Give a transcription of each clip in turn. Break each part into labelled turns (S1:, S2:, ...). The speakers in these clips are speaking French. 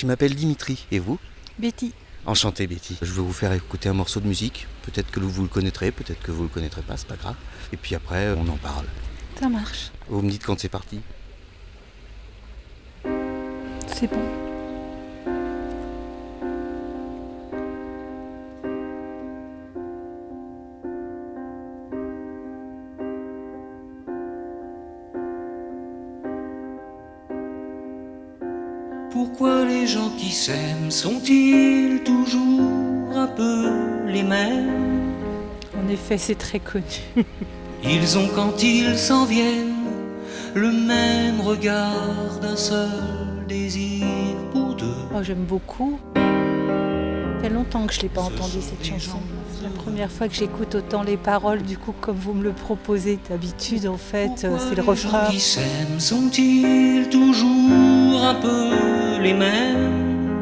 S1: Je m'appelle Dimitri, et vous?
S2: Betty.
S1: Enchanté Betty. Je vais vous faire écouter un morceau de musique. Peut-être que vous le connaîtrez, peut-être que vous le connaîtrez pas, c'est pas grave. Et puis après, on en parle.
S2: Ça marche.
S1: Vous me dites quand c'est parti
S2: C'est bon.
S3: Pourquoi les gens qui s'aiment sont-ils toujours un peu les mêmes?
S2: En effet, c'est très connu.
S3: Ils ont quand ils s'en viennent le même regard d'un seul désir pour deux.
S2: Moi, j'aime beaucoup. Fait longtemps que je ne l'ai pas entendu cette chanson. C'est la première fois que j'écoute autant les paroles, du coup, comme vous me le proposez. D'habitude, en fait, euh, c'est le
S3: Pourquoi les gens
S2: refrain.
S3: qui s'aiment sont-ils toujours un peu les mêmes?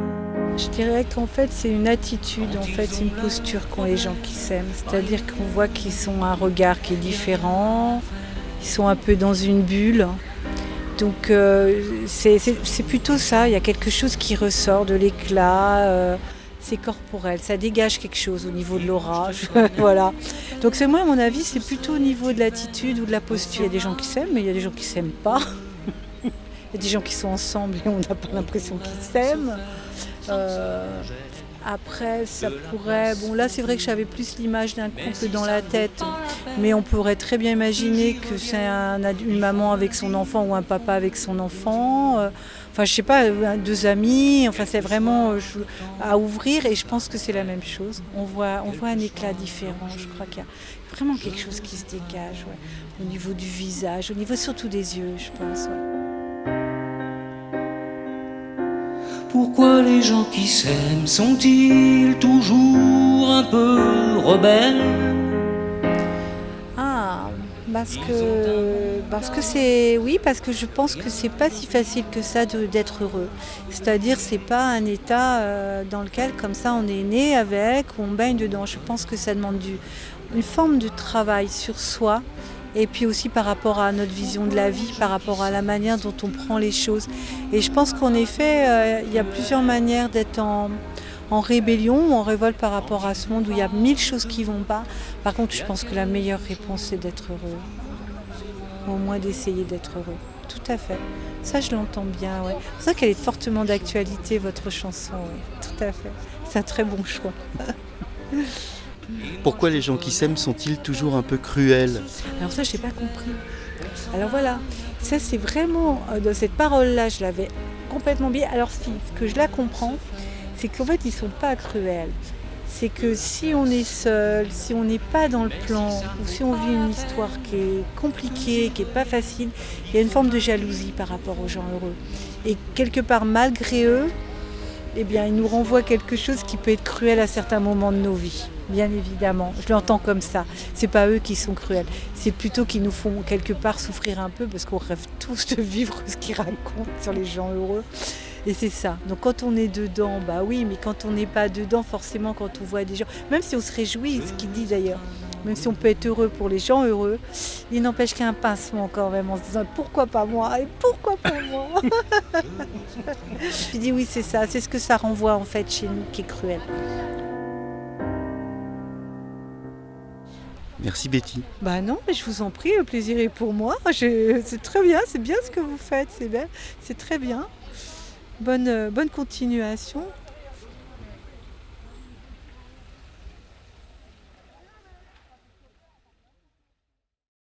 S2: Je dirais qu'en fait, c'est une attitude, en fait, c'est une posture qu'ont les gens qui s'aiment. C'est-à-dire qu'on voit qu'ils ont un regard qui est différent, ils sont un peu dans une bulle. Donc, euh, c'est plutôt ça. Il y a quelque chose qui ressort de l'éclat. euh, c'est corporel, ça dégage quelque chose au niveau de l'orage. voilà. Donc, c'est moi, à mon avis, c'est plutôt au niveau de l'attitude ou de la posture. Il y a des gens qui s'aiment, mais il y a des gens qui s'aiment pas. Il y a des gens qui sont ensemble et on n'a pas l'impression qu'ils s'aiment. Euh, après, ça pourrait. Bon, là, c'est vrai que j'avais plus l'image d'un couple dans la tête, mais on pourrait très bien imaginer que c'est un une maman avec son enfant ou un papa avec son enfant. Euh, Enfin, je sais pas, euh, deux amis. Enfin, c'est vraiment euh, à ouvrir et je pense que c'est la même chose. On voit, on voit un éclat différent. Je crois qu'il y a vraiment quelque chose qui se dégage au niveau du visage, au niveau surtout des yeux, je pense.
S3: Pourquoi les gens qui s'aiment sont-ils toujours un peu rebelles?
S2: Ah, parce que parce que c'est oui, parce que je pense que c'est pas si facile que ça d'être heureux. C'est-à-dire c'est pas un état euh, dans lequel comme ça on est né avec, ou on baigne dedans. Je pense que ça demande du, une forme de travail sur soi. Et puis aussi par rapport à notre vision de la vie, par rapport à la manière dont on prend les choses. Et je pense qu'en effet, euh, il y a plusieurs manières d'être en, rébellion ou en révolte par rapport à ce monde où il y a mille choses qui vont pas. Par contre, je pense que la meilleure réponse, c'est d'être heureux. Au moins d'essayer d'être heureux. Tout à fait. Ça, je l'entends bien. C'est pour ça qu'elle est fortement d'actualité, votre chanson. Tout à fait. C'est un très bon choix.
S1: Pourquoi les gens qui s'aiment sont-ils toujours un peu cruels
S2: Alors ça, je n'ai pas compris. Alors voilà, ça c'est vraiment, euh, dans cette parole-là, je l'avais complètement bien. Alors si, ce que je la comprends, c'est qu'en fait, ils ne sont pas cruels. C'est que si on est seul, si on n'est pas dans le plan, ou si on vit une histoire qui est compliquée, qui n'est pas facile, il y a une forme de jalousie par rapport aux gens heureux. Et quelque part, malgré eux, eh bien, ils nous renvoient quelque chose qui peut être cruel à certains moments de nos vies, bien évidemment. Je l'entends comme ça. C'est pas eux qui sont cruels, c'est plutôt qu'ils nous font quelque part souffrir un peu parce qu'on rêve tous de vivre ce qu'ils racontent sur les gens heureux. Et c'est ça. Donc quand on est dedans, bah oui, mais quand on n'est pas dedans, forcément, quand on voit des gens, même si on se réjouit, ce qu'il dit d'ailleurs, même si on peut être heureux pour les gens heureux, il n'empêche qu'il y a un pincement quand même en se disant pourquoi pas moi et pourquoi pas moi Je dis oui, c'est ça, c'est ce que ça renvoie en fait chez nous qui est cruel.
S1: Merci Betty.
S2: Bah non, mais je vous en prie, le plaisir est pour moi. Je- C'est très bien, c'est bien ce que vous faites, c'est bien, c'est très bien. Bonne, bonne continuation.